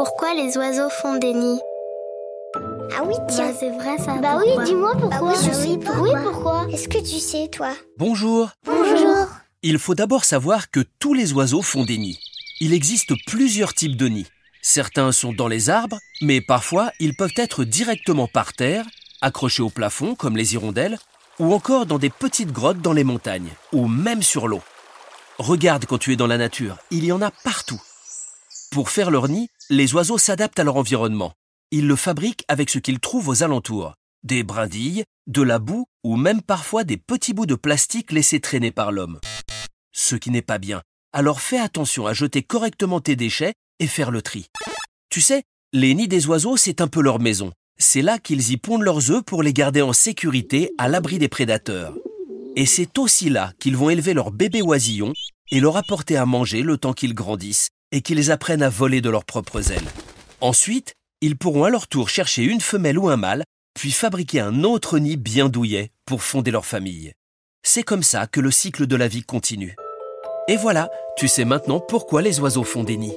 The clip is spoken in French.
pourquoi les oiseaux font des nids Ah oui, tiens. Bah, c'est vrai ça. Bah oui, pourquoi dis-moi pourquoi. Bah oui, je sais pourquoi. Oui, pourquoi Est-ce que tu sais, toi? Bonjour. Bonjour. Il faut d'abord savoir que tous les oiseaux font des nids. Il existe plusieurs types de nids. Certains sont dans les arbres, mais parfois ils peuvent être directement par terre, accrochés au plafond comme les hirondelles, ou encore dans des petites grottes dans les montagnes, ou même sur l'eau. Regarde quand tu es dans la nature, il y en a partout. Pour faire leur nid, les oiseaux s'adaptent à leur environnement. Ils le fabriquent avec ce qu'ils trouvent aux alentours. Des brindilles, de la boue ou même parfois des petits bouts de plastique laissés traîner par l'homme. Ce qui n'est pas bien. Alors fais attention à jeter correctement tes déchets et faire le tri. Tu sais, les nids des oiseaux, c'est un peu leur maison. C'est là qu'ils y pondent leurs œufs pour les garder en sécurité à l'abri des prédateurs. Et c'est aussi là qu'ils vont élever leurs bébés oisillons et leur apporter à manger le temps qu'ils grandissent et qu'ils apprennent à voler de leurs propres ailes. Ensuite, ils pourront à leur tour chercher une femelle ou un mâle, puis fabriquer un autre nid bien douillet pour fonder leur famille. C'est comme ça que le cycle de la vie continue. Et voilà, tu sais maintenant pourquoi les oiseaux font des nids.